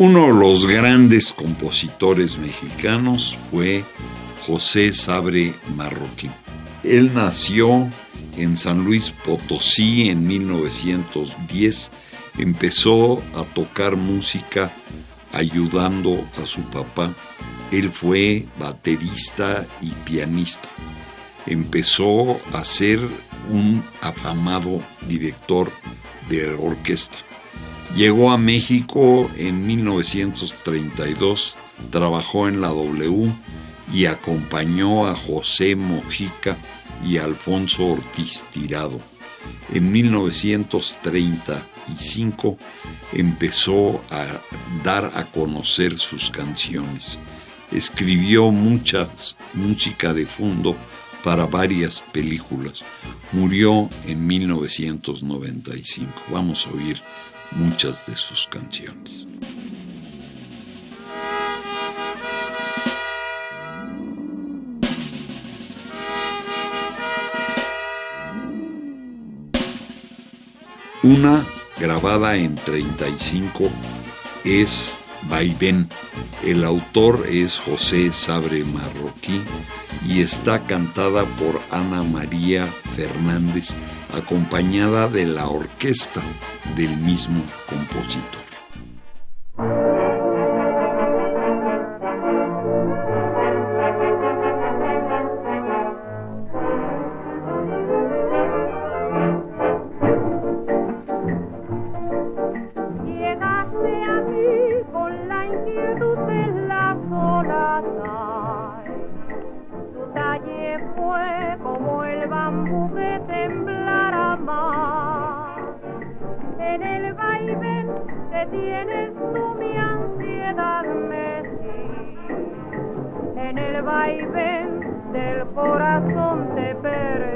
Uno de los grandes compositores mexicanos fue José Sabre Marroquín. Él nació en San Luis Potosí en 1910. Empezó a tocar música ayudando a su papá. Él fue baterista y pianista. Empezó a ser un afamado director de orquesta. Llegó a México en 1932, trabajó en la W y acompañó a José Mojica y Alfonso Ortiz Tirado. En 1935 empezó a dar a conocer sus canciones. Escribió muchas música de fondo para varias películas. Murió en 1995. Vamos a oír muchas de sus canciones. Una grabada en 35 es Vaivén. El autor es José Sabre Marroquí y está cantada por Ana María Fernández acompañada de la orquesta del mismo compositor. que tienes tú mi ansiedad me sigue. En el vaivén del corazón te perdí.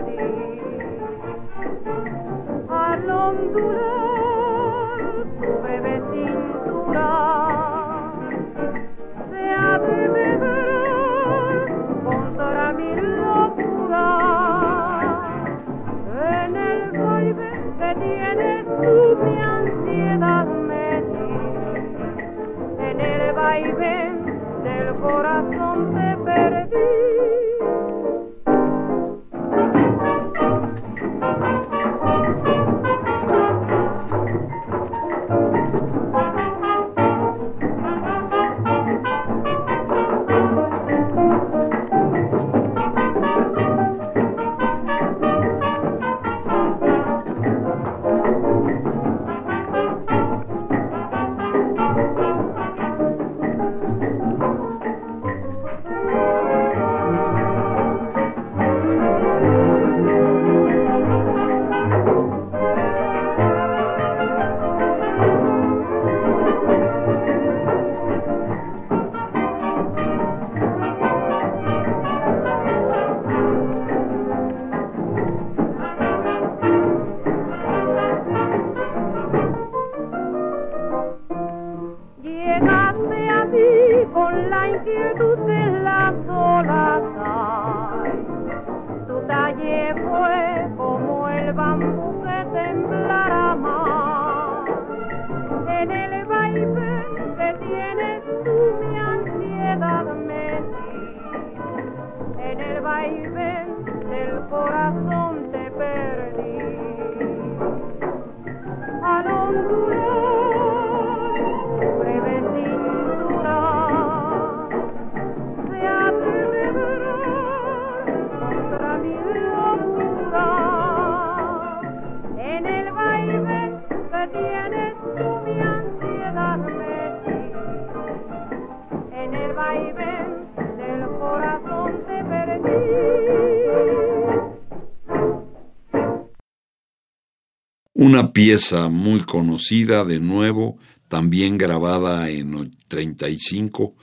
Una pieza muy conocida, de nuevo, también grabada en 35,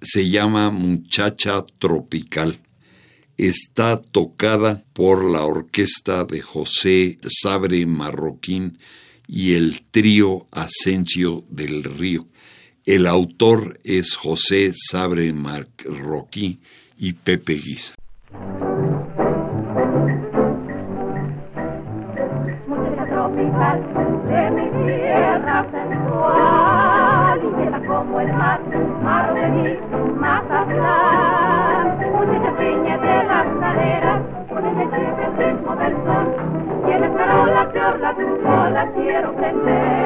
se llama Muchacha Tropical. Está tocada por la orquesta de José Sabre Marroquín y el trío Asensio del Río. El autor es José Sabre Marroquín y Pepe Guisa. De mi tierra sensual y llena como el mar, mar de mi Mazatlán. Muchachas piñas de las caderas, con el el ritmo del sol, y en esta ola que tu la quiero prender.